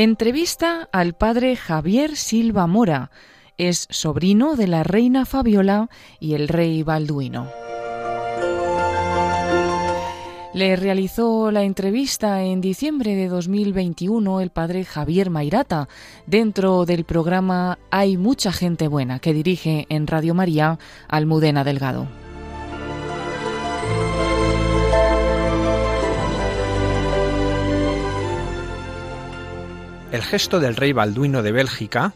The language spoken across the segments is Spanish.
Entrevista al padre Javier Silva Mora. Es sobrino de la reina Fabiola y el rey Balduino. Le realizó la entrevista en diciembre de 2021 el padre Javier Mairata dentro del programa Hay mucha gente buena que dirige en Radio María Almudena Delgado. El gesto del rey Balduino de Bélgica,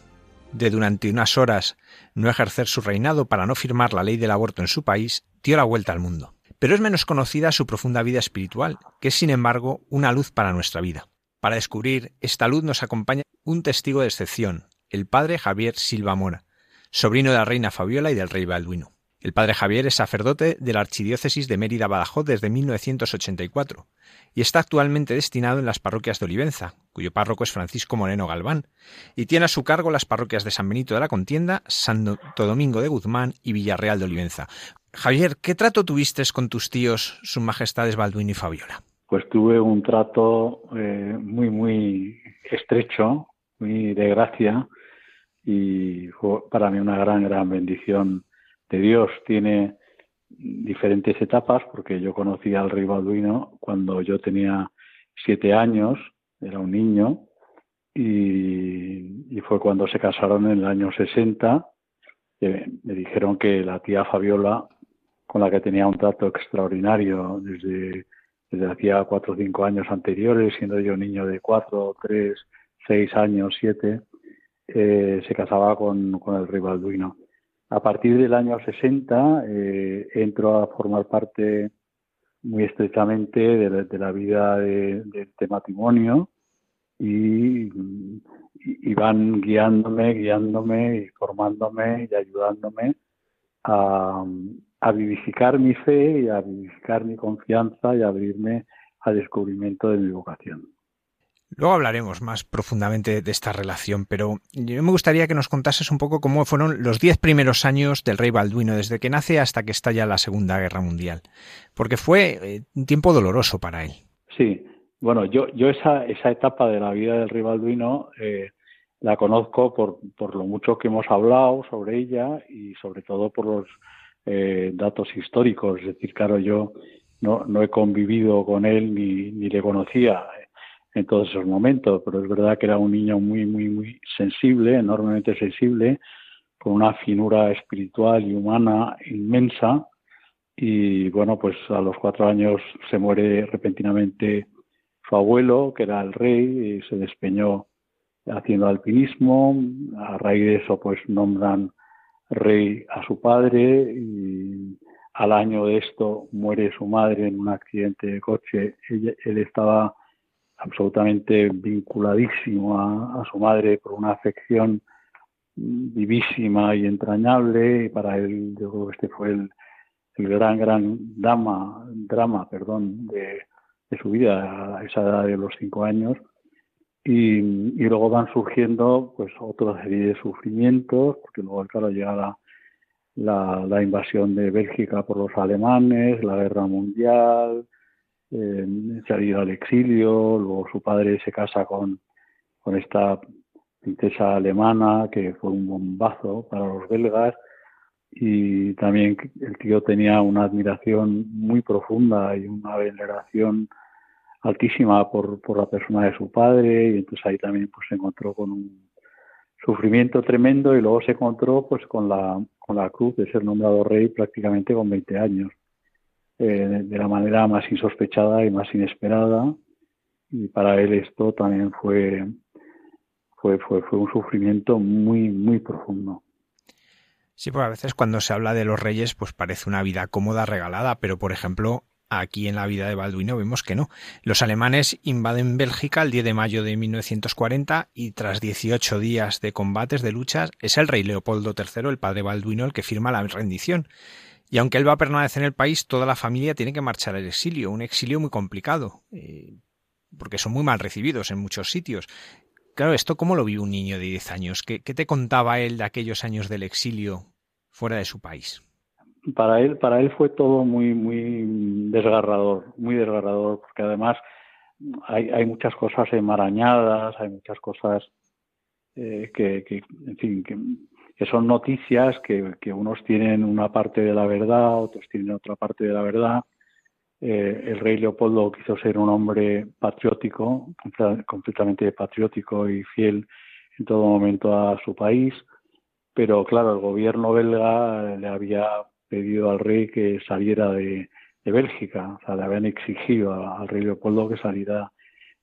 de durante unas horas no ejercer su reinado para no firmar la ley del aborto en su país, dio la vuelta al mundo. Pero es menos conocida su profunda vida espiritual, que es sin embargo una luz para nuestra vida. Para descubrir esta luz nos acompaña un testigo de excepción, el padre Javier Silva Mora, sobrino de la reina Fabiola y del rey Balduino. El padre Javier es sacerdote de la Archidiócesis de Mérida Badajoz desde 1984 y está actualmente destinado en las parroquias de Olivenza, cuyo párroco es Francisco Moreno Galván, y tiene a su cargo las parroquias de San Benito de la Contienda, Santo Domingo de Guzmán y Villarreal de Olivenza. Javier, ¿qué trato tuviste con tus tíos, sus majestades Balduino y Fabiola? Pues tuve un trato eh, muy, muy estrecho, muy de gracia, y fue para mí una gran, gran bendición de Dios tiene diferentes etapas, porque yo conocí al rey cuando yo tenía siete años, era un niño, y, fue cuando se casaron en el año 60. me dijeron que la tía Fabiola, con la que tenía un trato extraordinario desde, desde hacía cuatro o cinco años anteriores, siendo yo niño de cuatro, tres, seis años, siete, eh, se casaba con, con el rey. A partir del año 60 eh, entro a formar parte muy estrechamente de, la vida de, este matrimonio y, van guiándome, guiándome y formándome y ayudándome a, a vivificar mi fe y a vivificar mi confianza y a abrirme al descubrimiento de mi vocación. Luego hablaremos más profundamente de esta relación, pero yo me gustaría que nos contases un poco cómo fueron los diez primeros años del rey Balduino, desde que nace hasta que estalla la Segunda Guerra Mundial, porque fue eh, un tiempo doloroso para él. Sí, bueno, yo, yo esa, esa etapa de la vida del rey Balduino eh, la conozco por, por lo mucho que hemos hablado sobre ella y sobre todo por los eh, datos históricos. Es decir, claro, yo no, no he convivido con él ni, ni le conocía en todos esos momentos, pero es verdad que era un niño muy, muy, muy sensible, enormemente sensible, con una finura espiritual y humana inmensa. Y bueno, pues a los cuatro años se muere repentinamente su abuelo, que era el rey, y se despeñó haciendo alpinismo. A raíz de eso, pues nombran rey a su padre y al año de esto muere su madre en un accidente de coche. él estaba absolutamente vinculadísimo a, su madre por una afección vivísima y entrañable. Y para él yo creo que este fue el, gran gran drama drama perdón de, su vida a esa edad de los cinco años. Y, luego van surgiendo pues otra serie de sufrimientos porque luego claro llega la, la invasión de Bélgica por los alemanes la guerra mundial eh, se ha ido al exilio, luego su padre se casa con, con esta princesa alemana que fue un bombazo para los belgas y también el tío tenía una admiración muy profunda y una veneración altísima por, por la persona de su padre y entonces ahí también pues se encontró con un sufrimiento tremendo y luego se encontró pues con la con la cruz de ser nombrado rey prácticamente con 20 años eh, de la manera más insospechada y más inesperada y para él esto también fue fue, fue, fue un sufrimiento muy, muy profundo. Sí, porque a veces cuando se habla de los reyes, pues parece una vida cómoda, regalada, pero por ejemplo, aquí en la vida de Balduino vemos que no. Los alemanes invaden Bélgica el 10 de mayo de 1940 y tras 18 días de combates, de luchas, es el rey Leopoldo III, el padre Balduino, el que firma la rendición. Y aunque él va a permanecer en el país, toda la familia tiene que marchar al exilio, un exilio muy complicado, eh, porque son muy mal recibidos en muchos sitios. Claro, ¿esto cómo lo vive un niño de 10 años? ¿Qué, te contaba él de aquellos años del exilio fuera de su país? Para él, para él fue todo muy, muy desgarrador, muy desgarrador, porque además hay, muchas cosas enmarañadas, hay muchas cosas eh, que, en fin, que, que son noticias que, unos tienen una parte de la verdad, otros tienen otra parte de la verdad. Eh, el rey Leopoldo quiso ser un hombre patriótico, completamente patriótico y fiel en todo momento a su país, pero claro, el gobierno belga le había pedido al rey que saliera de, de Bélgica, o sea, le habían exigido al rey Leopoldo que saliera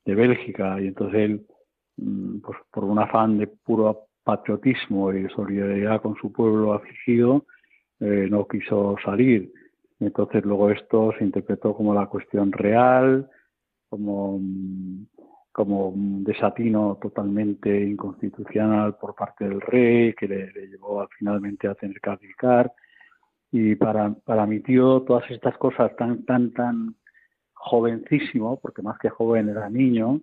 de Bélgica. Y entonces él, mm, pues por un afán de puro patriotismo y solidaridad con su pueblo afligido, eh, no quiso salir. Entonces luego esto se interpretó como la cuestión real, como, mm, como un desatino totalmente inconstitucional por parte del rey, que le, le llevó a, finalmente a tener que abdicar y para, para mi tío todas estas cosas tan, tan, tan jovencísimo, porque más que joven era niño,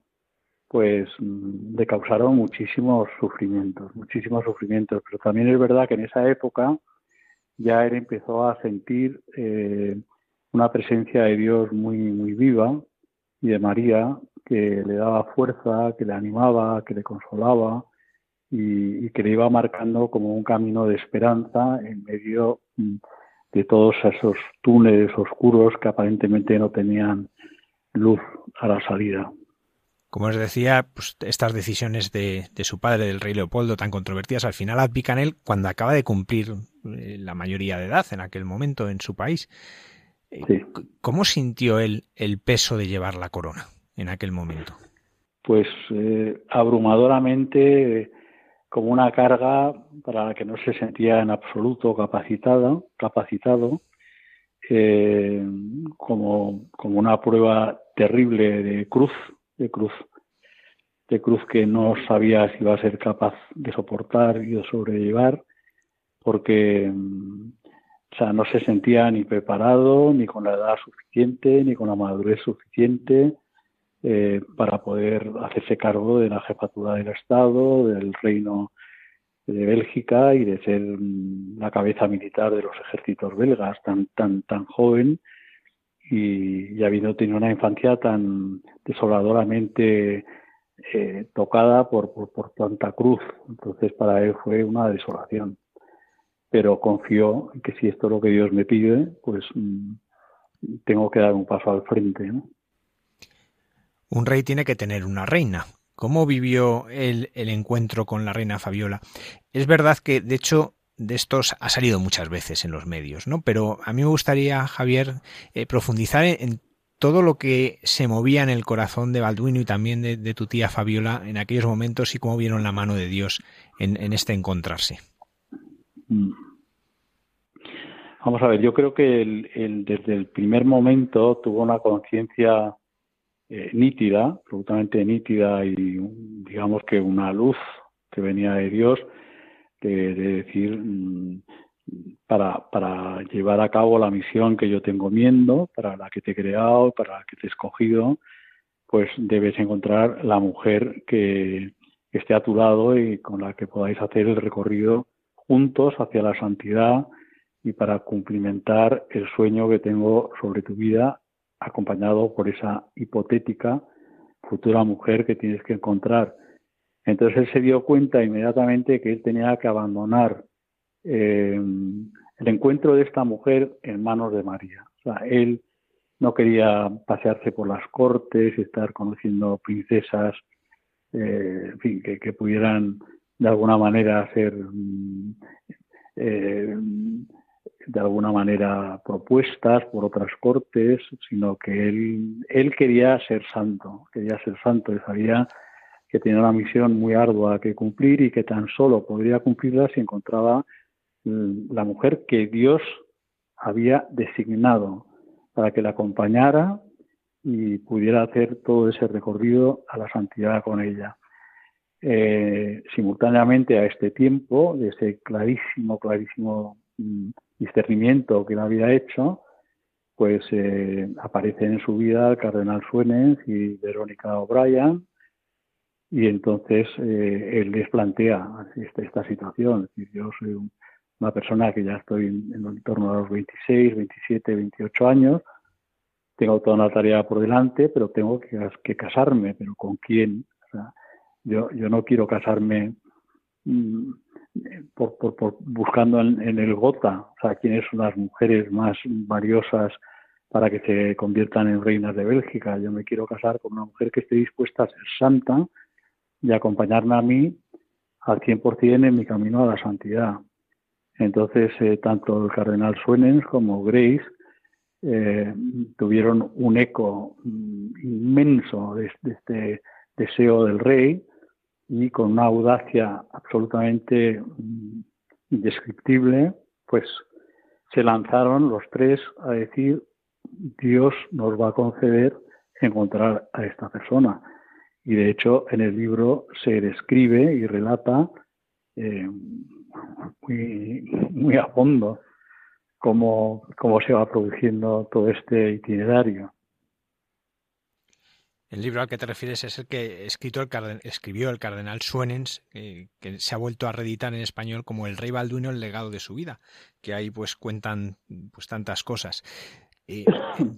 pues mm, le causaron muchísimos sufrimientos, muchísimos sufrimientos. Pero también es verdad que en esa época ya él empezó a sentir eh, una presencia de Dios muy, muy viva y de María que le daba fuerza, que le animaba, que le consolaba y, que le iba marcando como un camino de esperanza en medio mm, de todos esos túneles oscuros que aparentemente no tenían luz a la salida. Como os decía, pues estas decisiones de, de, su padre, del rey Leopoldo, tan controvertidas, al final adpican él cuando acaba de cumplir eh, la mayoría de edad en aquel momento en su país. Eh, sí. ¿Cómo sintió él el peso de llevar la corona en aquel momento? Pues eh, abrumadoramente como una carga para la que no se sentía en absoluto capacitado, capacitado eh, como, como una prueba terrible de cruz, de cruz, de cruz que no sabía si iba a ser capaz de soportar y de sobrellevar, porque o sea, no se sentía ni preparado, ni con la edad suficiente, ni con la madurez suficiente, eh, para poder hacerse cargo de la jefatura del Estado, del reino de Bélgica y de ser mm, la cabeza militar de los ejércitos belgas tan tan tan joven y, y habiendo tenido una infancia tan desoladoramente eh, tocada por, por, por tanta cruz. Entonces para él fue una desolación. Pero confió en que si esto es lo que Dios me pide, pues mm, tengo que dar un paso al frente. ¿no? un rey tiene que tener una reina. ¿Cómo vivió el, el, encuentro con la reina Fabiola? Es verdad que, de hecho, de estos ha salido muchas veces en los medios, ¿no? Pero a mí me gustaría, Javier, eh, profundizar en, todo lo que se movía en el corazón de Balduino y también de, tu tía Fabiola en aquellos momentos y cómo vieron la mano de Dios en, este encontrarse. Mm. Vamos a ver, yo creo que el, el, desde el primer momento tuvo una conciencia eh, nítida, absolutamente nítida y digamos que una luz que venía de Dios, de, de decir, mmm, para, para llevar a cabo la misión que yo tengo viendo, para la que te he creado, para la que te he escogido, pues debes encontrar la mujer que, que esté a tu lado y con la que podáis hacer el recorrido juntos hacia la santidad y para cumplimentar el sueño que tengo sobre tu vida acompañado por esa hipotética futura mujer que tienes que encontrar. Entonces él se dio cuenta inmediatamente que él tenía que abandonar eh, el encuentro de esta mujer en manos de María. O sea, él no quería pasearse por las cortes y estar conociendo princesas, eh, en fin, que, pudieran de alguna manera ser eh, de alguna manera propuestas por otras cortes, sino que él, él quería ser santo, quería ser santo y sabía que tenía una misión muy ardua que cumplir y que tan solo podría cumplirla si encontraba mm, la mujer que Dios había designado para que la acompañara y pudiera hacer todo ese recorrido a la santidad con ella. Eh, simultáneamente a este tiempo, de ese clarísimo, clarísimo mm, discernimiento que él había hecho, pues eh, aparecen en su vida el cardenal Suenes y Verónica O'Brien, y entonces eh, él les plantea esta, esta situación. Es decir, yo soy un, una persona que ya estoy en, en torno a los 26, 27, 28 años, tengo toda una tarea por delante, pero tengo que, casarme, pero ¿con quién? yo, yo no quiero casarme mm, por, por, buscando en, el gota, o sea, quiénes son las mujeres más valiosas para que se conviertan en reinas de Bélgica. Yo me quiero casar con una mujer que esté dispuesta a ser santa y acompañarme a mí al 100% en mi camino a la santidad. Entonces, eh, tanto el cardenal Suenens como Grace eh, tuvieron un eco mm, inmenso de, este deseo del rey y con una audacia absolutamente mm, indescriptible, pues se lanzaron los tres a decir, Dios nos va a conceder encontrar a esta persona. Y de hecho en el libro se describe y relata eh, muy, muy a fondo cómo, cómo se va produciendo todo este itinerario. El libro al que te refieres es el que escrito el escribió el cardenal Suenens, que se ha vuelto a reeditar en español como El Rey Balduino, el legado de su vida, que ahí pues cuentan pues tantas cosas. Eh,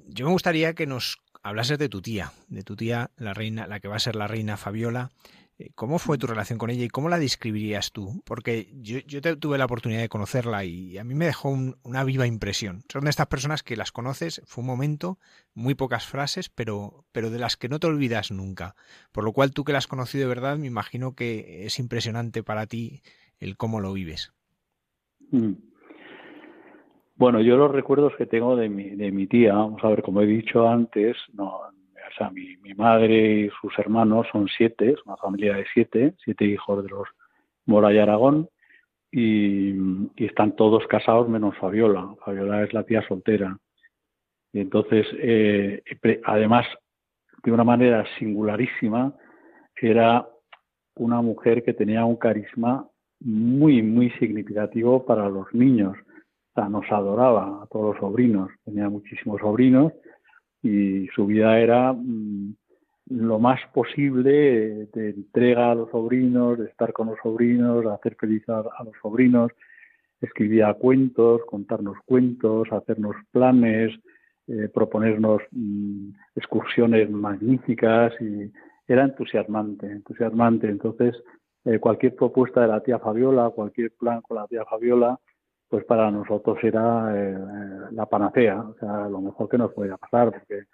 yo me gustaría que nos hablases de tu tía, de tu tía, la reina, la que va a ser la reina Fabiola, eh, ¿Cómo fue tu relación con ella y cómo la describirías tú? Porque yo, tuve la oportunidad de conocerla y a mí me dejó una viva impresión. Son de estas personas que las conoces, fue un momento, muy pocas frases, pero, pero de las que no te olvidas nunca. Por lo cual tú que la has conocido de verdad, me imagino que es impresionante para ti el cómo lo vives. Mm. Bueno, yo los recuerdos que tengo de mi, de mi tía, vamos a ver, como he dicho antes, no, o sea, mi, madre y sus hermanos son siete, es una familia de siete, siete hijos de los Mora y Aragón, y, están todos casados menos Fabiola. Fabiola es la tía soltera. Y entonces, eh, además, de una manera singularísima, era una mujer que tenía un carisma muy, muy significativo para los niños. Nos adoraba a todos los sobrinos. Tenía muchísimos sobrinos y su vida era mm, lo más posible de entrega a los sobrinos, de estar con los sobrinos, de hacer feliz a, los sobrinos. Escribía cuentos, contarnos cuentos, hacernos planes, eh, proponernos mm, excursiones magníficas y era entusiasmante, entusiasmante. Entonces, eh, cualquier propuesta de la tía Fabiola, cualquier plan con la tía Fabiola, pues para nosotros era eh, la panacea, o sea, lo mejor que nos podía pasar, porque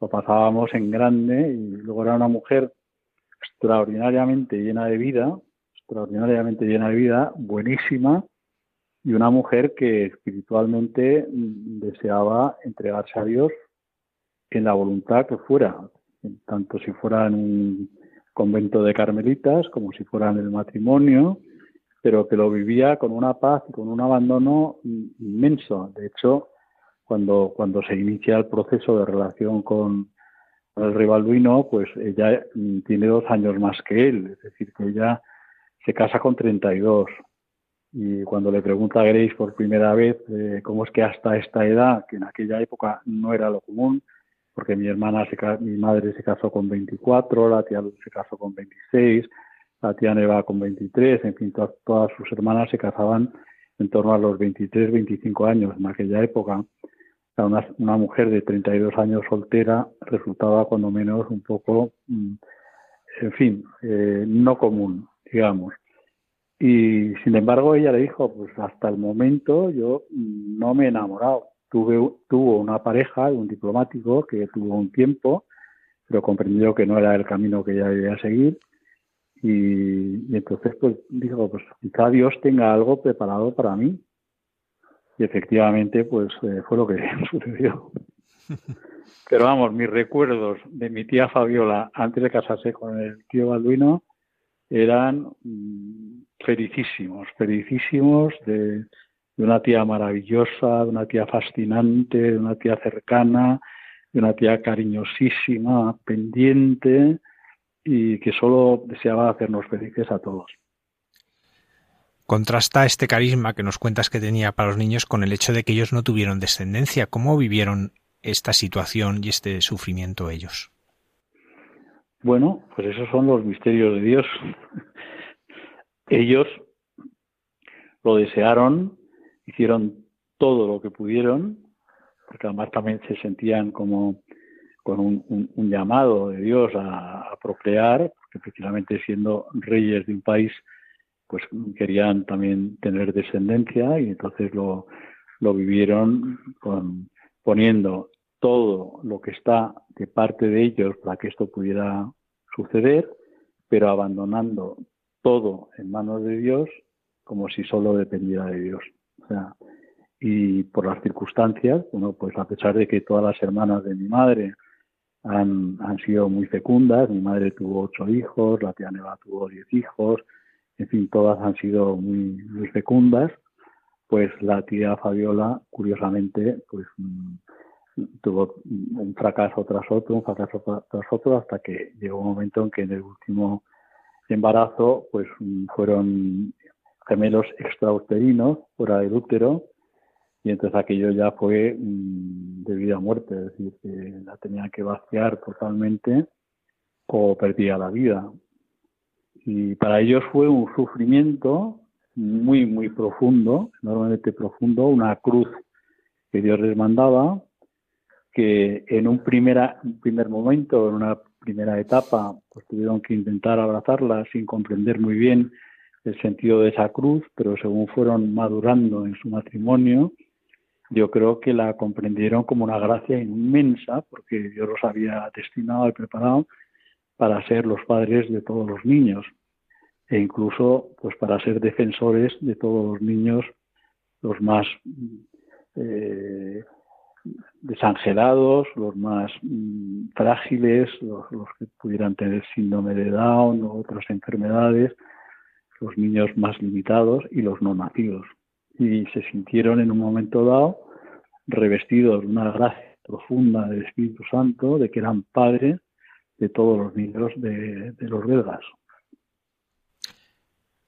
lo pasábamos en grande y luego era una mujer extraordinariamente llena de vida, extraordinariamente llena de vida, buenísima, y una mujer que espiritualmente mm, deseaba entregarse a Dios en la voluntad que fuera, tanto si fuera en un convento de carmelitas como si fuera en el matrimonio, pero que lo vivía con una paz y con un abandono inmenso. De hecho, cuando, cuando se inicia el proceso de relación con, el rey Balduino, pues ella tiene dos años más que él, es decir, que ella se casa con 32. Y cuando le pregunta a Grace por primera vez eh, cómo es que hasta esta edad, que en aquella época no era lo común, porque mi hermana, se, mi madre se casó con 24, la tía se casó con 26, la tía Neva con 23, en fin, todas, sus hermanas se casaban en torno a los 23, 25 años en aquella época. Una, una mujer de 32 años soltera resultaba cuando menos un poco, mm, en fin, eh, no común, digamos. Y sin embargo ella le dijo, pues hasta el momento yo no me he enamorado. Tuve, tuvo una pareja, un diplomático que tuvo un tiempo, pero comprendió que no era el camino que ella debía seguir y, entonces pues dijo, pues quizá Dios tenga algo preparado para mí. Y efectivamente pues eh, fue lo que sucedió. Pero vamos, mis recuerdos de mi tía Fabiola antes de casarse con el tío Balduino eran mm, felicísimos, felicísimos de, una tía maravillosa, de una tía fascinante, de una tía cercana, de una tía cariñosísima, pendiente, y que solo deseaba hacernos felices a todos. Contrasta este carisma que nos cuentas que tenía para los niños con el hecho de que ellos no tuvieron descendencia. ¿Cómo vivieron esta situación y este sufrimiento ellos? Bueno, pues esos son los misterios de Dios. ellos lo desearon, hicieron todo lo que pudieron porque además también se sentían como con un, llamado de Dios a, procrear, porque efectivamente siendo reyes de un país, pues querían también tener descendencia y entonces lo, lo vivieron con, poniendo todo lo que está de parte de ellos para que esto pudiera suceder, pero abandonando todo en manos de Dios como si solo dependiera de Dios. O sea, y por las circunstancias, bueno, pues a pesar de que todas las hermanas de mi madre han, han sido muy fecundas. Mi madre tuvo ocho hijos, la tía Neva tuvo diez hijos, en fin, todas han sido muy, muy fecundas. Pues la tía Fabiola, curiosamente, pues mm, tuvo un fracaso tras otro, un fracaso tras otro, hasta que llegó un momento en que en el último embarazo, pues mm, fueron gemelos extrauterinos fuera del útero y entonces aquello ya fue mm, de vida a muerte, es decir, que la tenía que vaciar totalmente o perdía la vida. Y para ellos fue un sufrimiento muy, muy profundo, enormemente profundo, una cruz que Dios les mandaba, que en un, primera, un primer momento, en una primera etapa, pues tuvieron que intentar abrazarla sin comprender muy bien el sentido de esa cruz, pero según fueron madurando en su matrimonio, yo creo que la comprendieron como una gracia inmensa, porque Dios los había destinado y preparado para ser los padres de todos los niños e incluso pues para ser defensores de todos los niños los más eh, desangelados, los más mm, frágiles, los, los, que pudieran tener síndrome de Down o otras enfermedades, los niños más limitados y los no nacidos y se sintieron en un momento dado revestidos de una gracia profunda del Espíritu Santo, de que eran padres de todos los niños de, los belgas.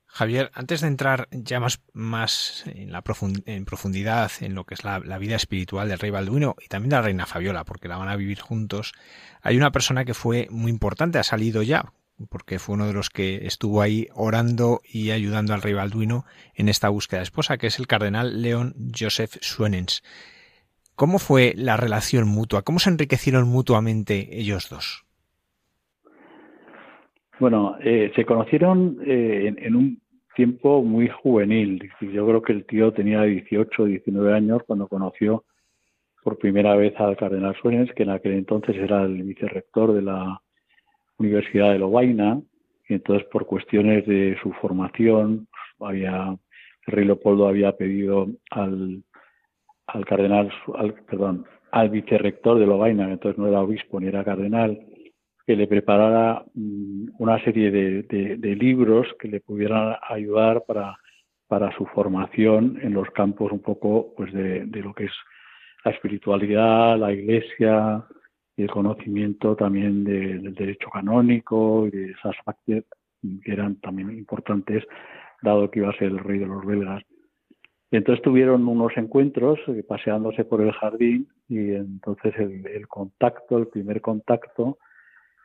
Javier, antes de entrar ya más, más en, la en profundidad en lo que es la, la, vida espiritual del rey Balduino y también de la reina Fabiola, porque la van a vivir juntos, hay una persona que fue muy importante, ha salido ya, porque fue uno de los que estuvo ahí orando y ayudando al rey Balduino en esta búsqueda de esposa, que es el cardenal León Joseph Suenens. ¿Cómo fue la relación mutua? ¿Cómo se enriquecieron mutuamente ellos dos? Bueno, eh, se conocieron eh, en, un tiempo muy juvenil. Yo creo que el tío tenía 18 o 19 años cuando conoció por primera vez al cardenal Suenens, que en aquel entonces era el vicerrector de la Universidad de Lovaina, y entonces por cuestiones de su formación, había, el rey Leopoldo había pedido al, al cardenal, al, perdón, al vicerrector de Lovaina, entonces no era obispo ni era cardenal, que le preparara mm, una serie de, libros que le pudieran ayudar para, para su formación en los campos un poco pues de, de lo que es la espiritualidad, la iglesia, y el conocimiento también del derecho canónico y de esas partes que eran también importantes, dado que iba a ser el rey de los belgas. Y entonces tuvieron unos encuentros eh, paseándose por el jardín y entonces el, contacto, el primer contacto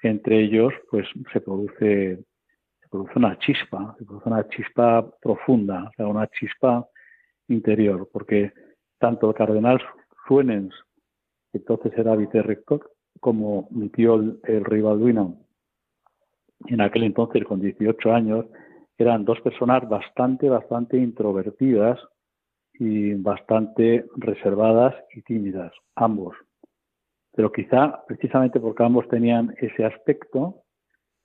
entre ellos, pues se produce, se produce una chispa, se produce una chispa profunda, o sea, una chispa interior, porque tanto el cardenal Suenens, que entonces era vicerrector, como mi el, rey Balduino, en aquel entonces con 18 años, eran dos personas bastante, bastante introvertidas y bastante reservadas y tímidas, ambos. Pero quizá precisamente porque ambos tenían ese aspecto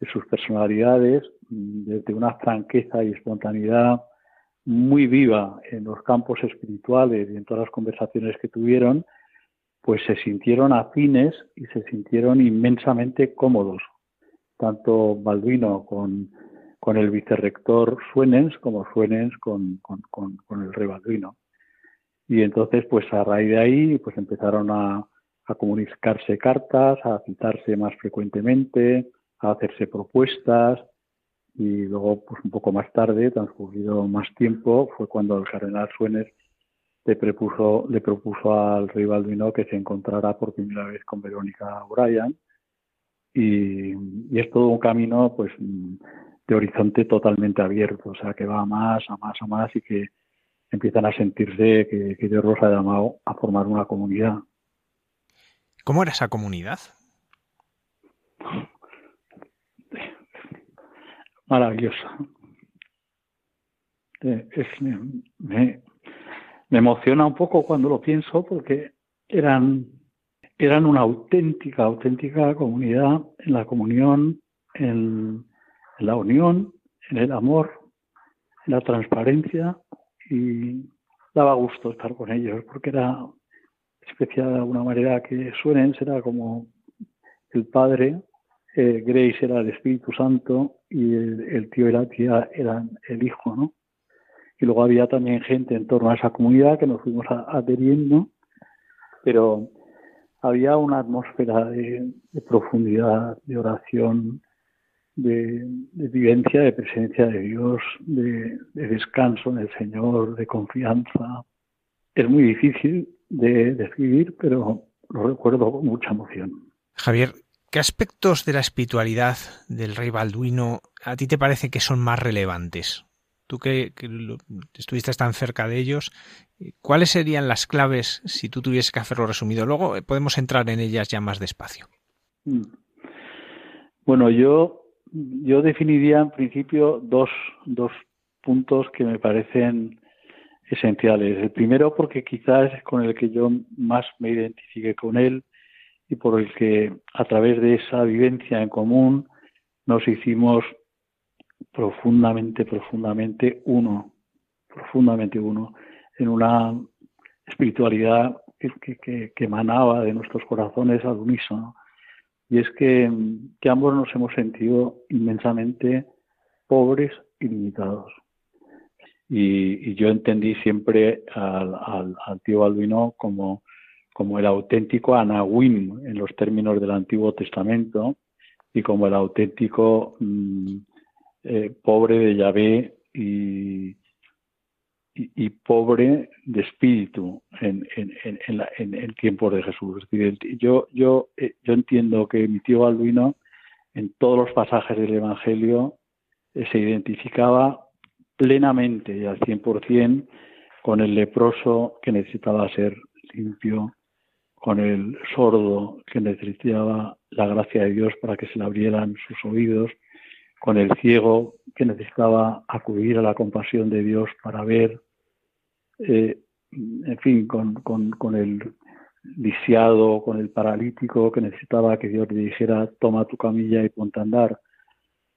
de sus personalidades, desde una franqueza y espontaneidad muy viva en los campos espirituales y en todas las conversaciones que tuvieron, pues se sintieron afines y se sintieron inmensamente cómodos, tanto Balduino con, con el vicerrector Suenens como Suenens con, con, el rey Balduino. Y entonces, pues a raíz de ahí, pues empezaron a, a comunicarse cartas, a citarse más frecuentemente, a hacerse propuestas, y luego, pues un poco más tarde, transcurrido más tiempo, fue cuando el cardenal Suenens le propuso, le propuso al rey Balduino que se encontrara por primera vez con Verónica O'Brien y, es todo un camino pues de horizonte totalmente abierto, o sea que va a más, a más, a más y que empiezan a sentirse que, Dios los ha llamado a formar una comunidad ¿Cómo era esa comunidad? Maravillosa. Eh, me, emociona un poco cuando lo pienso porque eran, eran una auténtica, auténtica comunidad en la comunión, en la unión, en el amor, en la transparencia y daba gusto estar con ellos porque era especial de alguna manera que suenen, será como el Padre, eh, Grace era el Espíritu Santo y el, tío y la tía eran el Hijo, ¿no? Y luego había también gente en torno a esa comunidad que nos fuimos adheriendo, pero había una atmósfera de, profundidad, de oración, de, vivencia, de presencia de Dios, de, descanso en el Señor, de confianza. Es muy difícil de describir, pero lo recuerdo con mucha emoción. Javier, ¿qué aspectos de la espiritualidad del rey Balduino a ti te parece que son más relevantes? Tú que, estuviste tan cerca de ellos, ¿cuáles serían las claves si tú tuvieses que hacerlo resumido? Luego eh, podemos entrar en ellas ya más despacio. Mm. Bueno, yo, yo definiría en principio dos, dos puntos que me parecen esenciales. El primero porque quizás es con el que yo más me identifique con él y por el que a través de esa vivencia en común nos hicimos profundamente, profundamente uno, profundamente uno, en una espiritualidad que, que, que emanaba de nuestros corazones al unísono. Y es que, que ambos nos hemos sentido inmensamente pobres y limitados. Y, yo entendí siempre al, tío Balduino como, como el auténtico Anahuim en los términos del Antiguo Testamento y como el auténtico mm, eh, pobre de Yahvé y, pobre de espíritu en, en, en, en, el tiempo de Jesús. yo, yo, eh, yo entiendo que mi tío Balduino en todos los pasajes del Evangelio eh, se identificaba plenamente y al 100% con el leproso que necesitaba ser limpio, con el sordo que necesitaba la gracia de Dios para que se le abrieran sus oídos, con el ciego que necesitaba acudir a la compasión de Dios para ver, eh, en fin, con, el lisiado, con el paralítico que necesitaba que Dios le dijera, toma tu camilla y ponte a andar.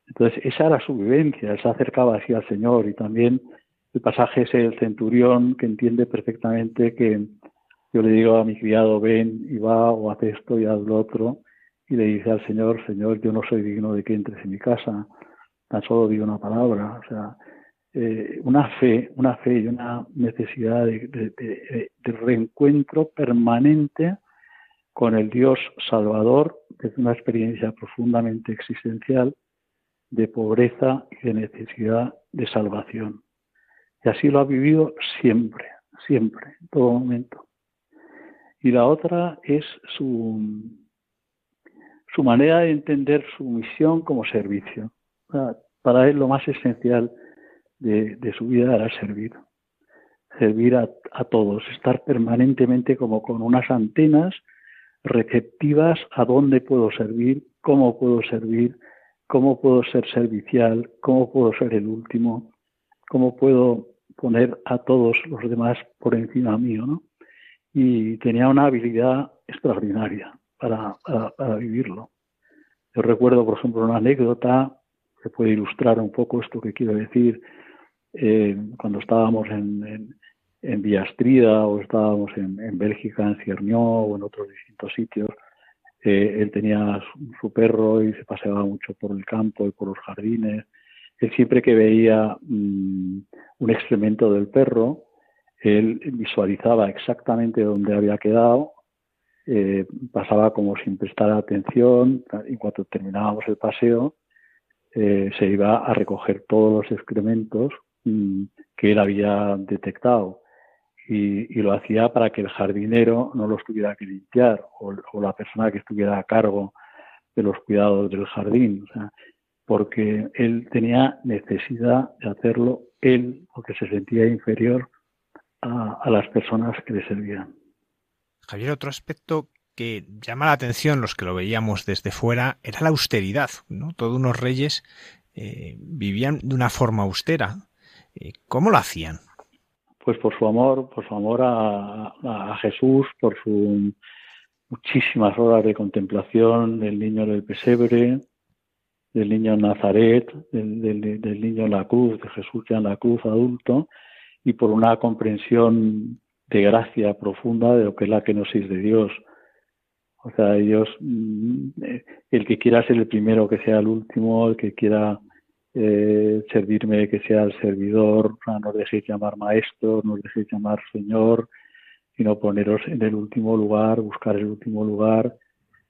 Entonces, esa era su vivencia, él se acercaba así al Señor y también el pasaje es el centurión que entiende perfectamente que yo le digo a mi criado, ven y va o haz esto y haz lo otro, y le dice al Señor, Señor, yo no soy digno de que entres en mi casa, tan solo digo una palabra, o sea, eh, una fe, una fe y una necesidad de, de, reencuentro permanente con el Dios Salvador, es una experiencia profundamente existencial, de pobreza y de necesidad de salvación. Y así lo ha vivido siempre, siempre, en todo momento. Y la otra es su, su manera de entender su misión como servicio. Para él lo más esencial de, su vida era servir. Servir a, a todos, estar permanentemente como con unas antenas receptivas a dónde puedo servir, cómo puedo servir, cómo puedo ser servicial, cómo puedo ser el último, cómo puedo poner a todos los demás por encima mío, ¿no? Y tenía una habilidad extraordinaria para, para, vivirlo. Yo recuerdo, por ejemplo, una anécdota que puede ilustrar un poco esto que quiero decir. Eh, cuando estábamos en, en, en Villastrida o estábamos en, en Bélgica, en Ciernió o en otros distintos sitios, él tenía su, perro y se paseaba mucho por el campo y por los jardines. Él siempre que veía mm, un excremento del perro, él visualizaba exactamente dónde había quedado, eh, pasaba como sin prestar atención y cuando terminábamos el paseo eh, se iba a recoger todos los excrementos mm, que él había detectado y, lo hacía para que el jardinero no los tuviera que limpiar o, la persona que estuviera a cargo de los cuidados del jardín, porque él tenía necesidad de hacerlo él porque se sentía inferior a, las personas que le servían. Javier, otro aspecto que llama la atención los que lo veíamos desde fuera era la austeridad. ¿no? Todos unos reyes eh, vivían de una forma austera. Eh, ¿Cómo lo hacían? Pues por su amor, por su amor a, Jesús, por sus muchísimas horas de contemplación del niño del pesebre, del niño Nazaret, del, del, niño en la cruz, de Jesús ya en la cruz adulto, y por una comprensión de gracia profunda de lo que es la kenosis de Dios. O sea, ellos, mm, el que quiera ser el primero, que sea el último, el que quiera eh, servirme, que sea el servidor, no os dejéis llamar maestro, no os dejéis llamar señor, sino poneros en el último lugar, buscar el último lugar,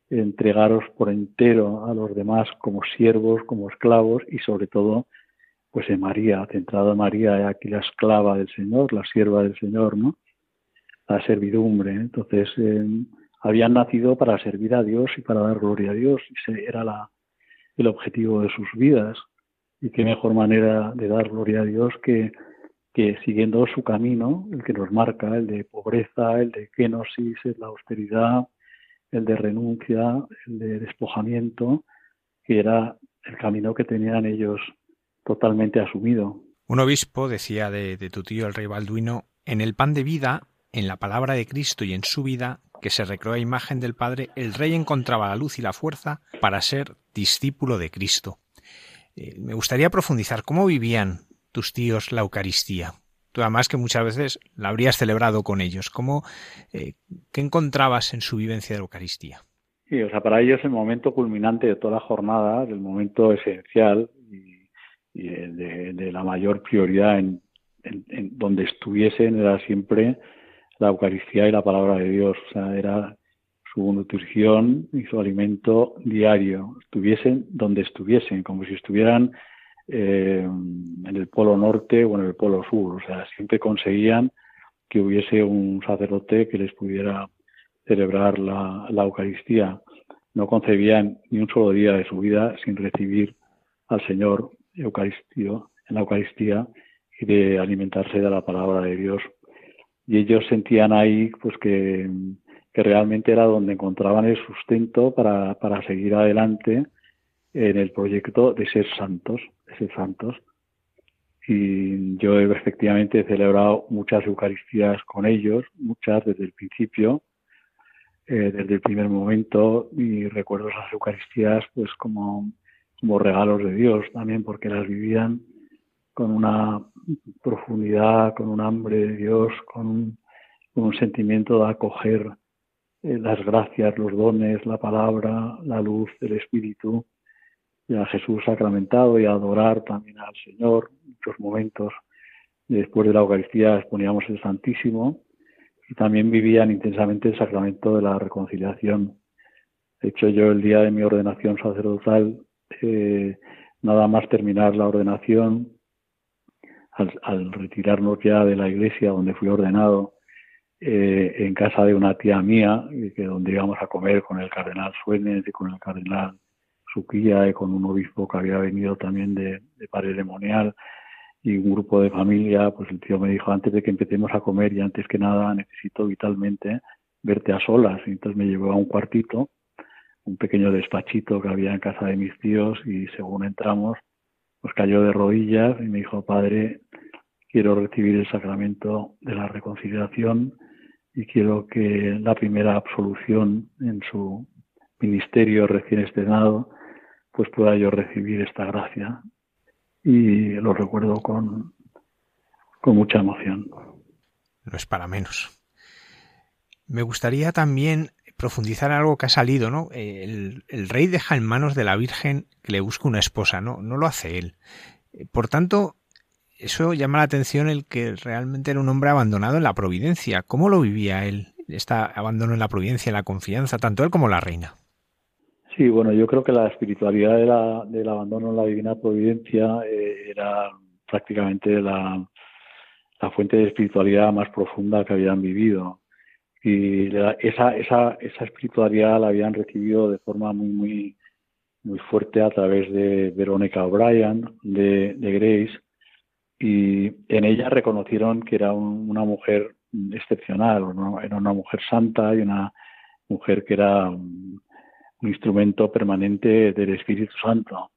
entregaros por entero a los demás como siervos, como esclavos y sobre todo pues en María, centrado en María, aquí la esclava del Señor, la sierva del Señor, ¿no? La servidumbre. Entonces, eh, habían nacido para servir a Dios y para dar gloria a Dios, ese era la, el objetivo de sus vidas. Y qué mejor manera de dar gloria a Dios que, que siguiendo su camino, el que nos marca, el de pobreza, el de kenosis, el de la austeridad, el de renuncia, el de despojamiento, que era el camino que tenían ellos totalmente asumido. Un obispo decía de, tu tío el rey Balduino, en el pan de vida, en la palabra de Cristo y en su vida, que se recreó a imagen del Padre, el rey encontraba la luz y la fuerza para ser discípulo de Cristo. Eh, me gustaría profundizar cómo vivían tus tíos la Eucaristía. Tú además que muchas veces la habrías celebrado con ellos. ¿Cómo, eh, ¿Qué encontrabas en su vivencia de la Eucaristía? Sí, o sea, para ellos el momento culminante de toda la jornada, el momento esencial y de, la mayor prioridad en, donde estuviesen era siempre la Eucaristía y la palabra de Dios. O sea, era su nutrición y su alimento diario. Estuviesen donde estuviesen, como si estuvieran eh, en el polo norte o en el polo sur. O sea, siempre conseguían que hubiese un sacerdote que les pudiera celebrar la, la Eucaristía. No concebían ni un solo día de su vida sin recibir al Señor Eucaristía, en la Eucaristía y de alimentarse de la palabra de Dios. Y ellos sentían ahí pues que, que realmente era donde encontraban el sustento para, para seguir adelante en el proyecto de ser santos, de ser santos. Y yo efectivamente he celebrado muchas Eucaristías con ellos, muchas desde el principio, eh, desde el primer momento, y recuerdo esas Eucaristías pues como como regalos de Dios también, porque las vivían con una profundidad, con un hambre de Dios, con un, sentimiento de acoger eh, las gracias, los dones, la palabra, la luz del Espíritu, y a Jesús sacramentado y a adorar también al Señor. muchos momentos después de la Eucaristía exponíamos el Santísimo y también vivían intensamente el sacramento de la reconciliación. De hecho, yo el día de mi ordenación sacerdotal eh, nada más terminar la ordenación, al, retirarnos ya de la iglesia donde fui ordenado, eh, en casa de una tía mía, que donde íbamos a comer con el cardenal Suárez y con el cardenal Suquía y con un obispo que había venido también de, de Paredemonial y un grupo de familia, pues el tío me dijo, antes de que empecemos a comer y antes que nada necesito vitalmente verte a solas. Y entonces me llevó a un cuartito un pequeño despachito que había en casa de mis tíos y según entramos, pues cayó de rodillas y me dijo, Padre, quiero recibir el sacramento de la reconciliación y quiero que la primera absolución en su ministerio recién estrenado, pues pueda yo recibir esta gracia. Y lo recuerdo con, con mucha emoción. No es para menos. Me gustaría también profundizar en algo que ha salido, ¿no? El, rey deja en manos de la Virgen que le busque una esposa, ¿no? No lo hace él. Por tanto, eso llama la atención el que realmente era un hombre abandonado en la providencia. ¿Cómo lo vivía él? Está abandono en la providencia, en la confianza, tanto él como la reina. Sí, bueno, yo creo que la espiritualidad de la, del abandono en la divina providencia eh, era prácticamente la, la fuente de espiritualidad más profunda que habían vivido y esa, esa, esa espiritualidad la habían recibido de forma muy, muy, muy fuerte a través de Verónica O'Brien, de, Grace, y en ella reconocieron que era una mujer excepcional, era una mujer santa y una, mujer que era un, instrumento permanente del Espíritu Santo.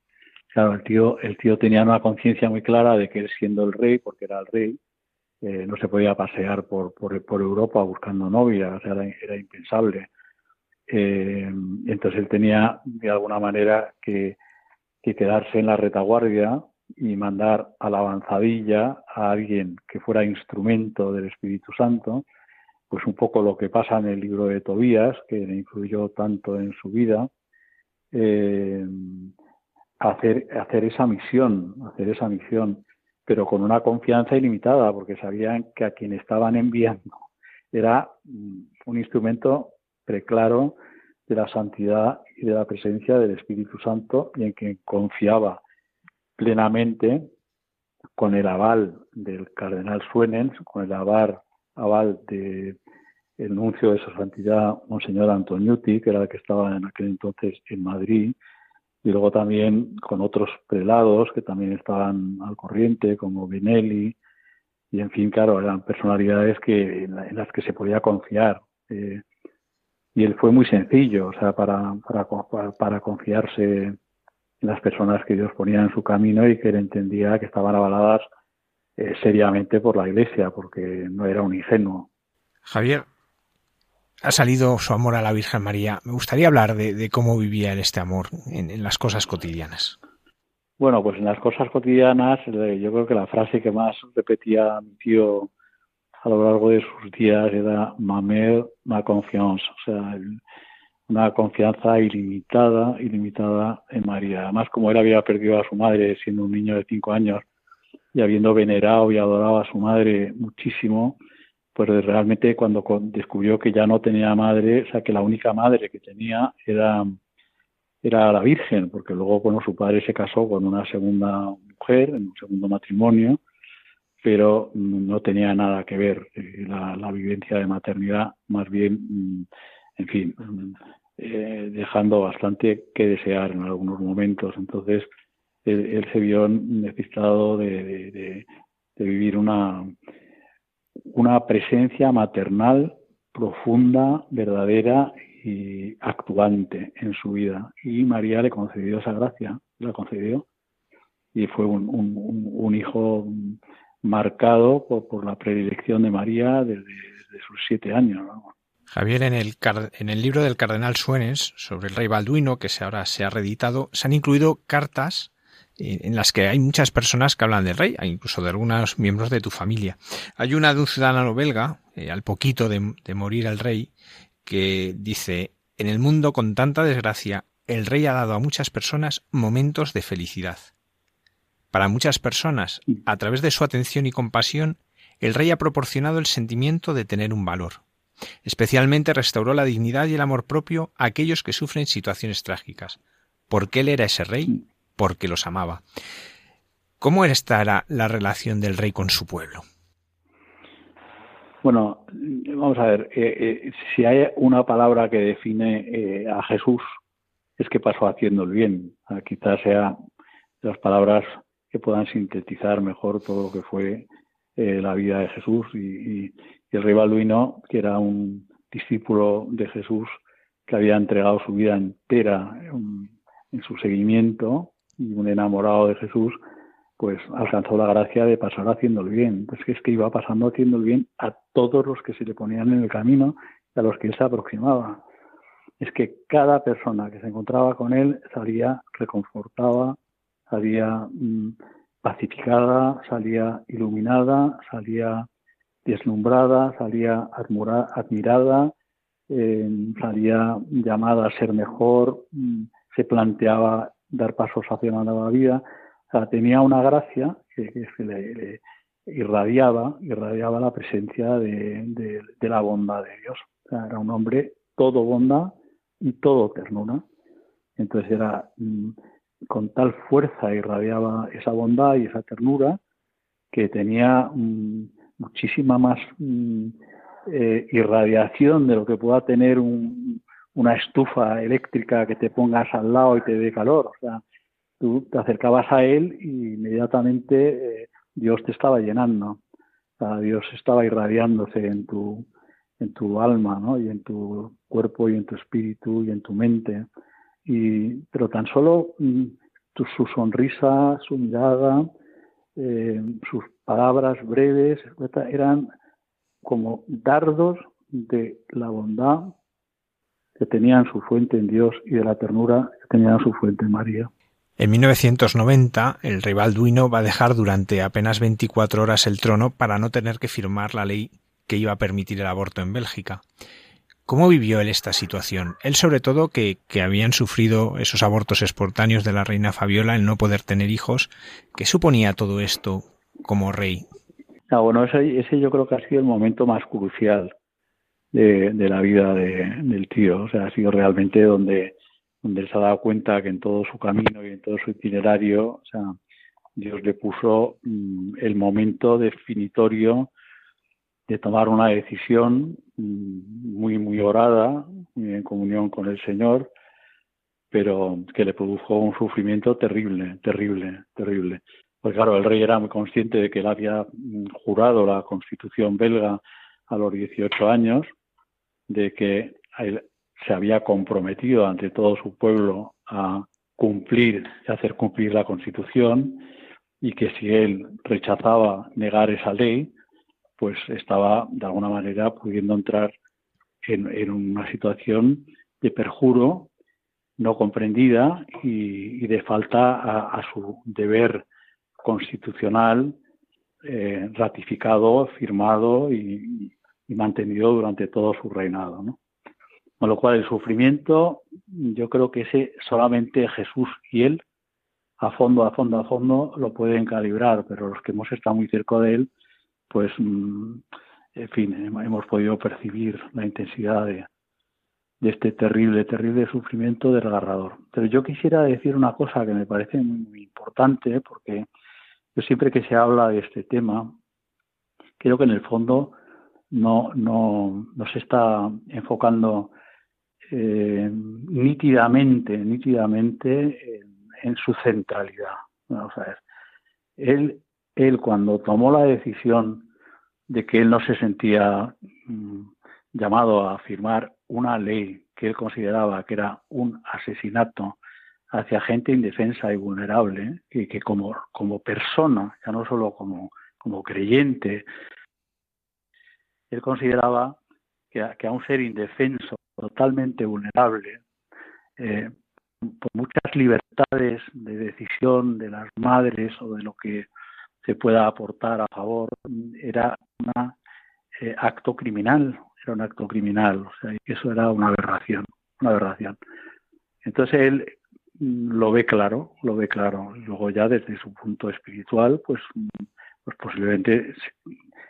Claro, el tío, el tío tenía una conciencia muy clara de que él siendo el rey, porque era el rey, eh, no se podía pasear por, por, Europa buscando novias, era, era impensable. Eh, entonces él tenía de alguna manera que quedarse en la retaguardia y mandar a la avanzadilla a alguien que fuera instrumento del Espíritu Santo, pues un poco lo que pasa en el libro de Tobías, que le influyó tanto en su vida, eh, hacer, hacer esa misión, hacer esa misión, pero con una confianza ilimitada, porque sabían que a quien estaban enviando era mm, un instrumento preclaro de la santidad y de la presencia del Espíritu Santo y en quien confiaba plenamente con el aval del cardenal Suenens, con el aval, aval del nuncio de su santidad, Monseñor Antoniuti, que era el que estaba en aquel entonces en Madrid, y luego también con otros prelados que también estaban al corriente, como Benelli, y en fin, claro, eran personalidades que, en, las que se podía confiar. Eh, y él fue muy sencillo, o sea, para, para, para confiarse las personas que Dios ponía en su camino y que él entendía que estaban avaladas eh, seriamente por la Iglesia, porque no era un ingenuo. Javier, ha salido su amor a la Virgen María. Me gustaría hablar de, cómo vivía él este amor en, las cosas cotidianas. Bueno, pues en las cosas cotidianas, eh, yo creo que la frase que más repetía mi tío a lo largo de sus días era ma mère, ma confiance, o sea, el, una confianza ilimitada, ilimitada en María. Además, como él había perdido a su madre siendo un niño de cinco años y habiendo venerado y adorado a su madre muchísimo, pues realmente cuando descubrió que ya no tenía madre, o sea, que la única madre que tenía era, era la Virgen, porque luego, su padre se casó con una segunda mujer, en un segundo matrimonio, pero no tenía nada que ver eh, la, la vivencia de maternidad, más bien mm, en fin, eh, dejando bastante que desear en algunos momentos. Entonces, él, se vio necesitado de, vivir una, una presencia maternal profunda, verdadera y actuante en su vida. Y María le concedió esa gracia, la concedió. Y fue un, un, hijo marcado por, la predilección de María desde, sus siete años. Javier, en el, en el libro del cardenal Suenes sobre el rey Balduino, que ahora se ha reeditado, se han incluido cartas eh, en las que hay muchas personas que hablan del rey, incluso de algunos miembros de tu familia. Hay una de un ciudadano belga, eh, al poquito de, de morir el rey, que dice, en el mundo con tanta desgracia, el rey ha dado a muchas personas momentos de felicidad. Para muchas personas, a través de su atención y compasión, el rey ha proporcionado el sentimiento de tener un valor. Especialmente restauró la dignidad y el amor propio a aquellos que sufren situaciones trágicas. Porque él era ese rey, porque los amaba. ¿Cómo estará la relación del rey con su pueblo? Bueno, vamos a ver, eh, eh, si hay una palabra que define eh, a Jesús, es que pasó haciendo el bien. Ah, quizás sea las palabras que puedan sintetizar mejor todo lo que fue la vida de Jesús y, el rey que era un discípulo de Jesús que había entregado su vida entera en, su seguimiento y un enamorado de Jesús, pues alcanzó la gracia de pasar haciendo el bien. Pues es que iba pasando haciendo el bien a todos los que se le ponían en el camino y a los que él se aproximaba. Es que cada persona que se encontraba con él salía reconfortada, salía mm, pacificada, salía iluminada, salía deslumbrada, salía admirada, eh, salía llamada a ser mejor, mm, se planteaba dar pasos hacia una nueva vida. O sea, tenía una gracia que, le, irradiaba, irradiaba la presencia de, la bondad de Dios. Era un hombre todo bondad y todo ternura. Entonces era mm, con tal fuerza irradiaba esa bondad y esa ternura que tenía mm, muchísima más mm, eh, irradiación de lo que pueda tener una estufa eléctrica que te pongas al lado y te dé calor. O sea, tú te acercabas a él y inmediatamente eh, Dios te estaba llenando. O sea, Dios estaba irradiándose en tu, en tu alma, ¿no? Y en tu cuerpo y en tu espíritu y en tu mente. Y, pero tan solo mm, su sonrisa, su mirada, eh, sus palabras breves, eran como dardos de la bondad que tenían su fuente en Dios y de la ternura que tenían su fuente en María. En 1990, el rey Balduino va a dejar durante apenas 24 horas el trono para no tener que firmar la ley que iba a permitir el aborto en Bélgica. ¿Cómo vivió él esta situación? Él sobre todo que, que, habían sufrido esos abortos espontáneos de la reina Fabiola, el no poder tener hijos. ¿Qué suponía todo esto como rey? Ah, bueno, ese, yo creo que ha sido el momento más crucial de, la vida de, del tío. O sea, ha sido realmente donde, donde se ha dado cuenta que en todo su camino y en todo su itinerario, o sea, Dios le puso mm, el momento definitorio de tomar una decisión mm, muy, muy orada, muy en comunión con el Señor, pero que le produjo un sufrimiento terrible, terrible, terrible. Pues claro, el rey era muy consciente de que él había mm, jurado la constitución belga a los 18 años, de que él se había comprometido ante todo su pueblo a cumplir y hacer cumplir la constitución y que si él rechazaba negar esa ley, pues estaba de alguna manera pudiendo entrar en, una situación de perjuro no comprendida y, de falta a, su deber constitucional eh, ratificado, firmado y, mantenido durante todo su reinado. Con lo cual el sufrimiento, yo creo que ese solamente Jesús y él, a fondo, a fondo, a fondo, lo pueden calibrar, pero los que hemos estado muy cerca de él, pues, mm, en fin, hemos podido percibir la intensidad de, este terrible, terrible sufrimiento desgarrador. Pero yo quisiera decir una cosa que me parece muy, importante, porque yo siempre que se habla de este tema, creo que en el fondo no, no, se está enfocando eh, nítidamente, nítidamente en, su centralidad. Vamos a ver. Él él cuando tomó la decisión de que él no se sentía mm, llamado a firmar una ley que él consideraba que era un asesinato hacia gente indefensa y vulnerable, y que como, como persona, ya no solo como, como creyente, él consideraba que a, un ser indefenso, totalmente vulnerable, eh, por muchas libertades de decisión de las madres o de lo que se pueda aportar a favor era un eh, acto criminal, era un acto criminal, o sea, eso era una aberración, una aberración. Entonces él lo ve claro, lo ve claro. Luego ya desde su punto espiritual, pues, pues posiblemente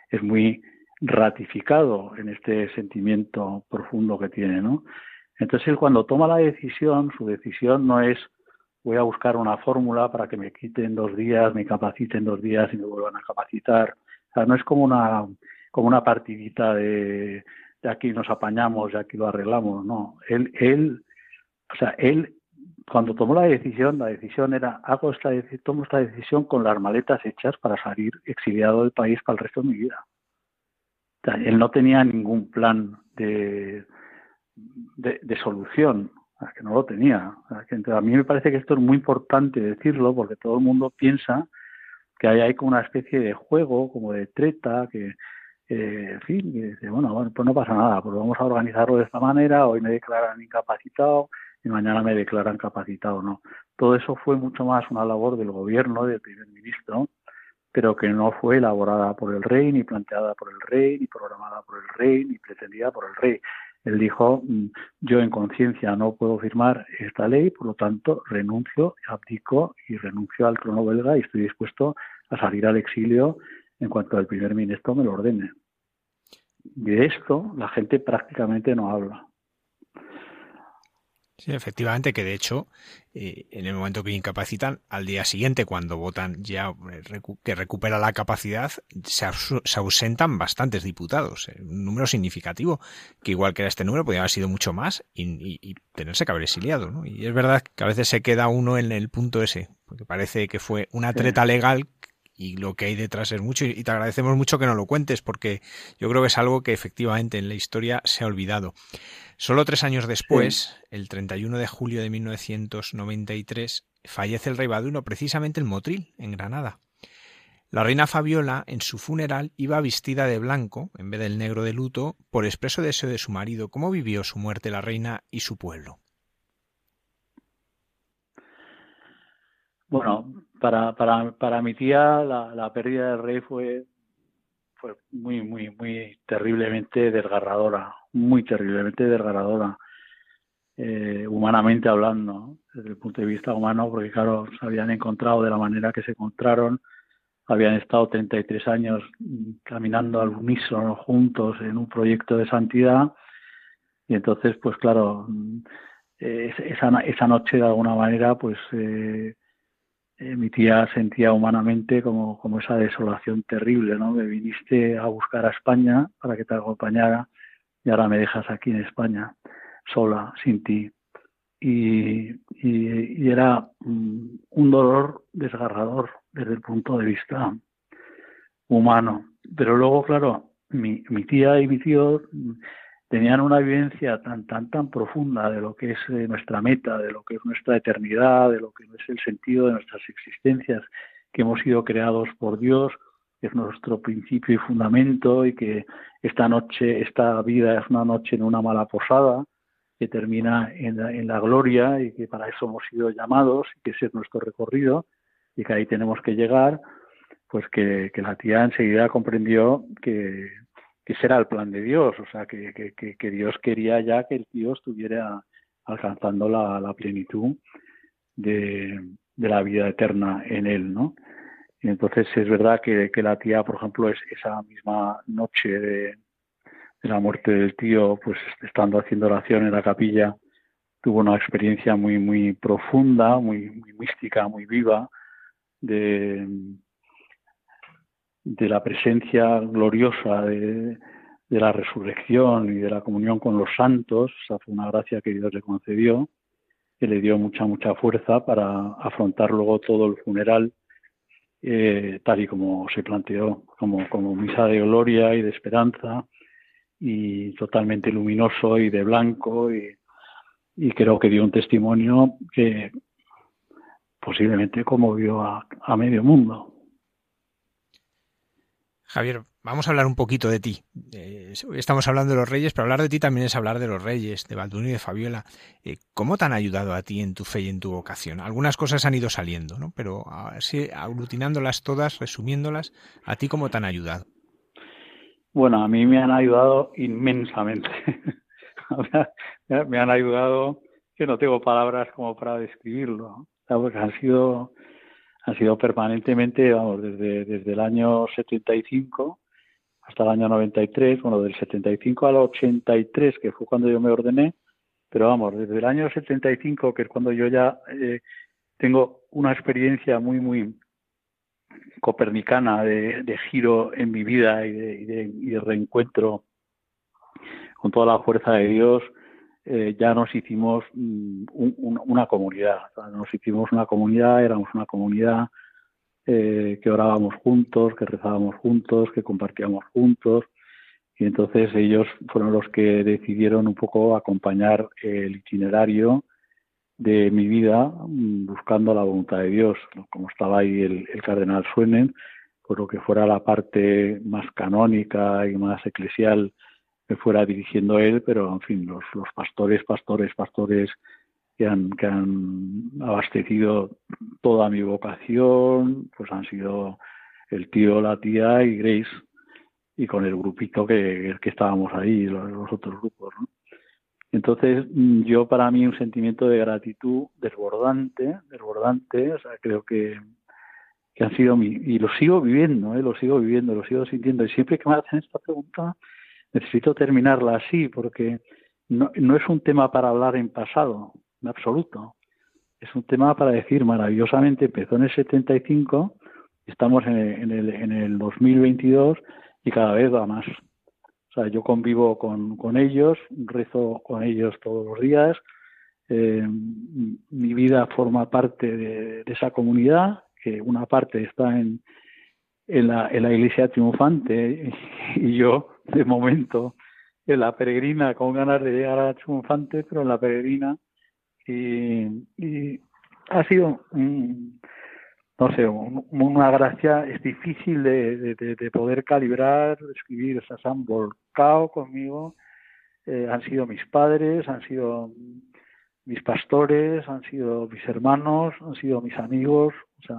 es muy ratificado en este sentimiento profundo que tiene, ¿no? Entonces él cuando toma la decisión, su decisión no es voy a buscar una fórmula para que me quiten dos días, me capaciten dos días y me vuelvan a capacitar. O sea, no es como una, como una partidita de, de aquí nos apañamos y aquí lo arreglamos, no. Él, él, o sea, él cuando tomó la decisión, la decisión era, hago esta, tomo esta decisión con las maletas hechas para salir exiliado del país para el resto de mi vida. O él no tenía ningún plan de, de, solución que no lo tenía. a mí me parece que esto es muy importante decirlo porque todo el mundo piensa que hay ahí como una especie de juego, como de treta, que, eh, en fin, que dice, bueno, bueno, pues no pasa nada, pues vamos a organizarlo de esta manera, hoy me declaran incapacitado y mañana me declaran capacitado, ¿no? Todo eso fue mucho más una labor del gobierno, del primer ministro, pero que no fue elaborada por el rey, ni planteada por el rey, ni programada por el rey, ni pretendida por el rey. Él dijo, mm, yo en conciencia no puedo firmar esta ley, por lo tanto renuncio, abdico y renuncio al trono belga y estoy dispuesto a salir al exilio en cuanto el primer ministro me lo ordene. De esto la gente prácticamente no habla. Sí, efectivamente, que de hecho, eh, en el momento que incapacitan, al día siguiente, cuando votan ya eh, que recupera la capacidad, se, ausentan bastantes diputados, eh, un número significativo, que igual que era este número, podría haber sido mucho más y, tenerse que haber exiliado. ¿no? Y es verdad que a veces se queda uno en el punto ese, porque parece que fue una treta legal y lo que hay detrás es mucho y te agradecemos mucho que nos lo cuentes porque yo creo que es algo que efectivamente en la historia se ha olvidado. Solo tres años después, el 31 de julio de 1993, fallece el rey Baduno precisamente en Motril, en Granada. La reina Fabiola, en su funeral, iba vestida de blanco, en vez del negro de luto, por expreso deseo de su marido. ¿Cómo vivió su muerte la reina y su pueblo? Bueno, para, para, para mi tía la, la pérdida del rey fue, fue muy, muy, muy terriblemente desgarradora, muy terriblemente desgarradora, eh, humanamente hablando, desde el punto de vista humano, porque claro, se habían encontrado de la manera que se encontraron, habían estado 33 años caminando al unísono juntos en un proyecto de santidad y entonces, pues claro, esa, esa noche de alguna manera, pues eh, mi tía sentía humanamente como, como esa desolación terrible, ¿no? Me viniste a buscar a España para que te acompañara y ahora me dejas aquí en España, sola, sin ti. Y, y, era mm, un dolor desgarrador desde el punto de vista humano. Pero luego, claro, mi, mi tía y mi tío tenían una vivencia tan, tan, tan profunda de lo que es eh, nuestra meta, de lo que es nuestra eternidad, de lo que es el sentido de nuestras existencias, que hemos sido creados por Dios, que es nuestro principio y fundamento, y que esta noche, esta vida es una noche en una mala posada, que termina en la, gloria, y que para eso hemos sido llamados, y que ese es nuestro recorrido, y que ahí tenemos que llegar, pues que, que la tía enseguida comprendió que que será el plan de Dios, o sea, que, que, Dios quería ya que el tío estuviera alcanzando la, plenitud de, la vida eterna en él, ¿no? Y entonces es verdad que, la tía, por ejemplo, es esa misma noche de, la muerte del tío, pues estando haciendo oración en la capilla, tuvo una experiencia muy, muy profunda, muy, muy mística, muy viva, de, de la presencia gloriosa de, la resurrección y de la comunión con los santos, esa fue una gracia que Dios le concedió, que le dio mucha, mucha fuerza para afrontar luego todo el funeral eh, tal y como se planteó, como, como misa de gloria y de esperanza, y totalmente luminoso y de blanco, y, creo que dio un testimonio que posiblemente conmovió a medio mundo. Javier, vamos a hablar un poquito de ti. Eh, estamos hablando de los reyes, pero hablar de ti también es hablar de los reyes, de Balduino y de Fabiola. Eh, ¿Cómo te han ayudado a ti en tu fe y en tu vocación? Algunas cosas han ido saliendo, ¿no? Pero aglutinándolas todas, resumiéndolas, ¿a ti cómo te han ayudado? Bueno, a mí me han ayudado inmensamente. me han ayudado que no tengo palabras como para describirlo, porque han sido han sido permanentemente, vamos, desde, desde el año 75 hasta el año 93, bueno, del 75 al 83, que fue cuando yo me ordené, pero vamos, desde el año 75, que es cuando yo ya eh, tengo una experiencia muy, muy copernicana de, giro en mi vida y de, y de reencuentro con toda la fuerza de Dios, eh, ya nos hicimos mm, una comunidad. nos hicimos una comunidad, éramos una comunidad eh, que orábamos juntos, que rezábamos juntos, que compartíamos juntos. Y entonces ellos fueron los que decidieron un poco acompañar el itinerario de mi vida mm, buscando la voluntad de Dios. Como estaba ahí el, el cardenal Suenen, por lo que fuera la parte más canónica y más eclesial me fuera dirigiendo él, pero en fin, los, los pastores, pastores, pastores que han, que han abastecido toda mi vocación, pues han sido el tío, la tía y Grace, y con el grupito que, que estábamos ahí, los, otros grupos. ¿no? Entonces, yo para mí un sentimiento de gratitud desbordante, desbordante, o sea, creo que, que han sido mi, y lo sigo viviendo, ¿eh? lo sigo viviendo, lo sigo sintiendo, y siempre que me hacen esta pregunta, necesito terminarla así porque no, no es un tema para hablar en pasado, en absoluto. Es un tema para decir maravillosamente, empezó en el 75, estamos en el, en el, en el 2022 y cada vez va más. O sea, yo convivo con, con ellos, rezo con ellos todos los días, eh, mi vida forma parte de, de, esa comunidad, que una parte está en, en la, en la iglesia triunfante y yo, de momento, en la peregrina, con ganas de llegar a triunfante, pero en la peregrina. Y, ha sido, no sé, una gracia, es difícil de, de, poder calibrar, escribir, o se han volcado conmigo, eh, han sido mis padres, han sido mis pastores, han sido mis hermanos, han sido mis amigos, o sea,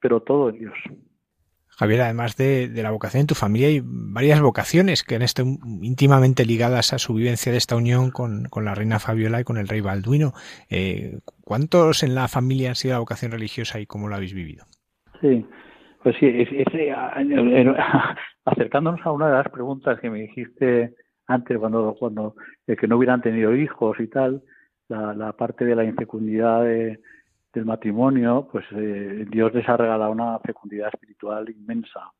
pero todo en Dios. Javier, además de, la vocación en tu familia, hay varias vocaciones que han estado íntimamente ligadas a su vivencia de esta unión con, la reina Fabiola y con el rey Balduino. Eh, ¿Cuántos en la familia han sido la vocación religiosa y cómo lo habéis vivido? Sí, pues sí, acercándonos a una de las preguntas que me dijiste antes, cuando, cuando que no hubieran tenido hijos y tal, la, la parte de la infecundidad de del matrimonio, pues eh, Dios les ha regalado una fecundidad espiritual inmensa.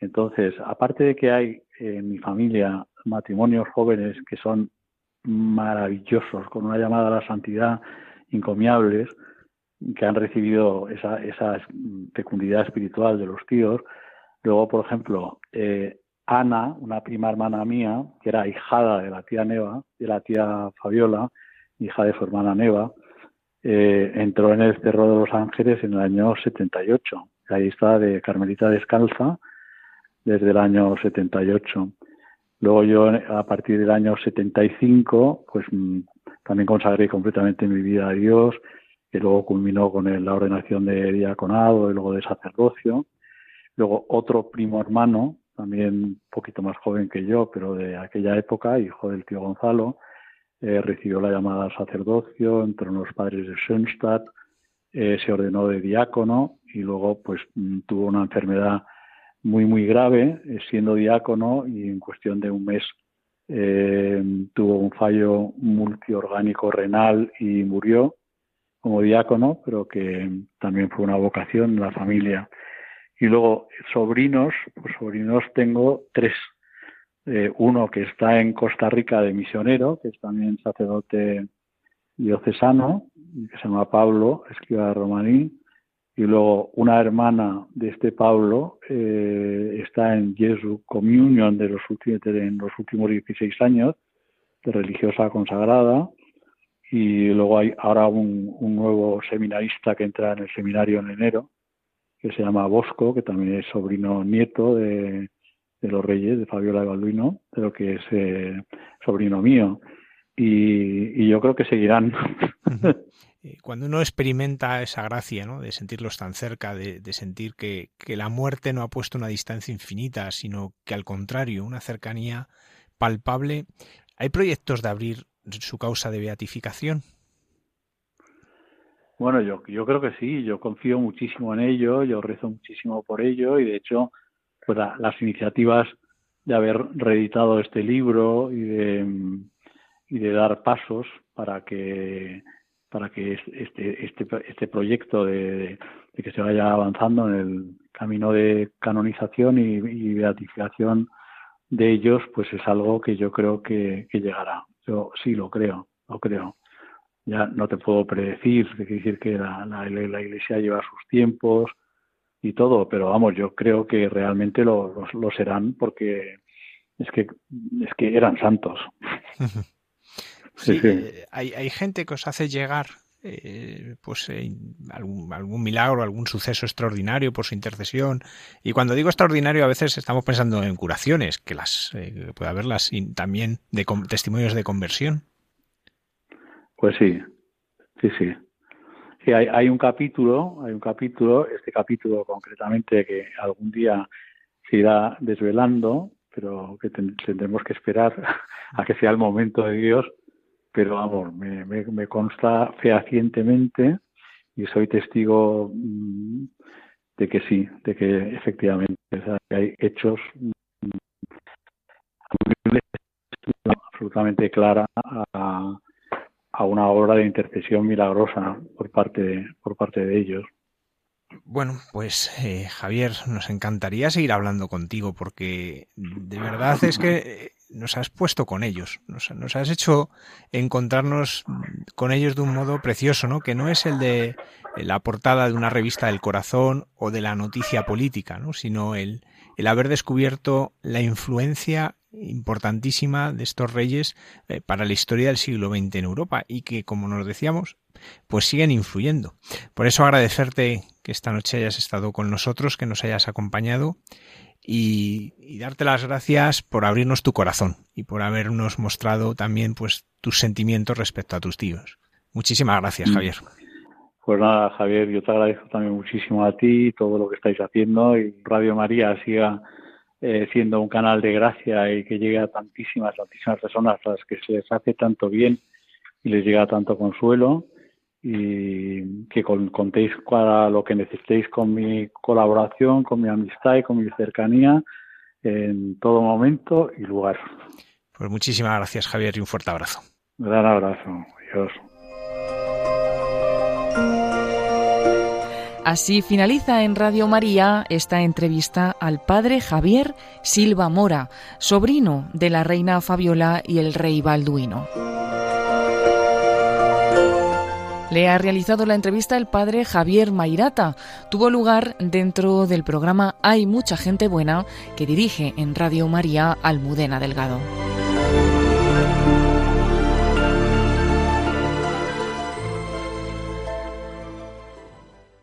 Entonces, aparte de que hay en mi familia matrimonios jóvenes que son maravillosos, con una llamada a la santidad encomiables, que han recibido esa, fecundidad espiritual de los tíos. Luego, por ejemplo, eh, Ana, una prima hermana mía, que era hijada de la tía Neva, de la tía Fabiola, hija de su hermana Neva, eh, entró en el Cerro de los Ángeles en el año 78. Ahí está de Carmelita Descalza desde el año 78. Luego yo a partir del año 75 pues mm, también consagré completamente mi vida a Dios, que luego culminó con la ordenación de diaconado y luego de sacerdocio. Luego otro primo hermano, también un poquito más joven que yo, pero de aquella época, hijo del tío Gonzalo, eh, recibió la llamada al sacerdocio, entró en los padres de Schoenstatt, eh, se ordenó de diácono y luego pues mm, tuvo una enfermedad muy muy grave eh, siendo diácono y en cuestión de un mes tuvo un fallo multiorgánico renal y murió como diácono, pero que también fue una vocación en la familia. Y luego sobrinos, pues sobrinos tengo tres, eh, uno que está en Costa Rica de misionero, que es también sacerdote diocesano, que se llama Pablo, escriba romaní, y luego una hermana de este Pablo eh, está en Jesu Communion de los en los últimos 16 años, de religiosa consagrada, y luego hay ahora un, nuevo seminarista que entra en el seminario en enero, que se llama Bosco, que también es sobrino nieto de, de los Reyes, de Fabiola de Balduino, pero que es eh, sobrino mío. Y, yo creo que seguirán. Eh, cuando uno experimenta esa gracia, ¿no? De sentirlos tan cerca, de, sentir que, la muerte no ha puesto una distancia infinita, sino que al contrario, una cercanía palpable, ¿hay proyectos de abrir su causa de beatificación? Bueno, yo, yo creo que sí, yo confío muchísimo en ello, yo rezo muchísimo por ello y de hecho pues las iniciativas de haber reeditado este libro y de, y de dar pasos para que para que este este este proyecto de, que se vaya avanzando en el camino de canonización y, beatificación de ellos pues es algo que yo creo que, llegará. Yo sí lo creo lo creo. Ya no te puedo predecir que decir que la, la iglesia lleva sus tiempos y todo, pero vamos, yo creo que realmente lo, lo, serán porque es que es que eran santos. Sí, eh, Hay, hay gente que os hace llegar eh, pues eh, algún, algún, milagro, algún suceso extraordinario por su intercesión. Y cuando digo extraordinario, a veces estamos pensando en curaciones, que las puede haberlas y también de testimonios de conversión. Pues sí, sí, sí hay, hay un capítulo, hay un capítulo, este capítulo concretamente que algún día se irá desvelando, pero que tendremos que esperar a que sea el momento de Dios. Pero vamos, me, consta fehacientemente y soy testigo mm, de que sí, de que efectivamente hay hechos mm, absolutamente clara a, a una obra de intercesión milagrosa por parte de, por parte de ellos. Bueno, pues eh, Javier, nos encantaría seguir hablando contigo porque de verdad es que nos has puesto con ellos, nos, nos, has hecho encontrarnos con ellos de un modo precioso, ¿no? Que no es el de la portada de una revista del corazón o de la noticia política, ¿no? Sino el, el haber descubierto la influencia importantísima de estos reyes eh, para la historia del siglo XX en Europa y que, como nos decíamos, pues siguen influyendo. Por eso agradecerte que esta noche hayas estado con nosotros, que nos hayas acompañado y, darte las gracias por abrirnos tu corazón y por habernos mostrado también pues tus sentimientos respecto a tus tíos. Muchísimas gracias, mm. Javier. Pues nada, Javier, yo te agradezco también muchísimo a ti todo lo que estáis haciendo y Radio María siga eh, siendo un canal de gracia y que llegue a tantísimas, tantísimas personas a las que se les hace tanto bien y les llega tanto consuelo y que contéis para lo que necesitéis con mi colaboración, con mi amistad y con mi cercanía en todo momento y lugar. Pues muchísimas gracias Javier y un fuerte abrazo. Un gran abrazo. Adiós. Así finaliza en Radio María esta entrevista al padre Javier Silva Mora, sobrino de la reina Fabiola y el rey Balduino. Le ha realizado la entrevista el padre Javier Mairata. Tuvo lugar dentro del programa Hay mucha gente buena que dirige en Radio María Almudena Delgado.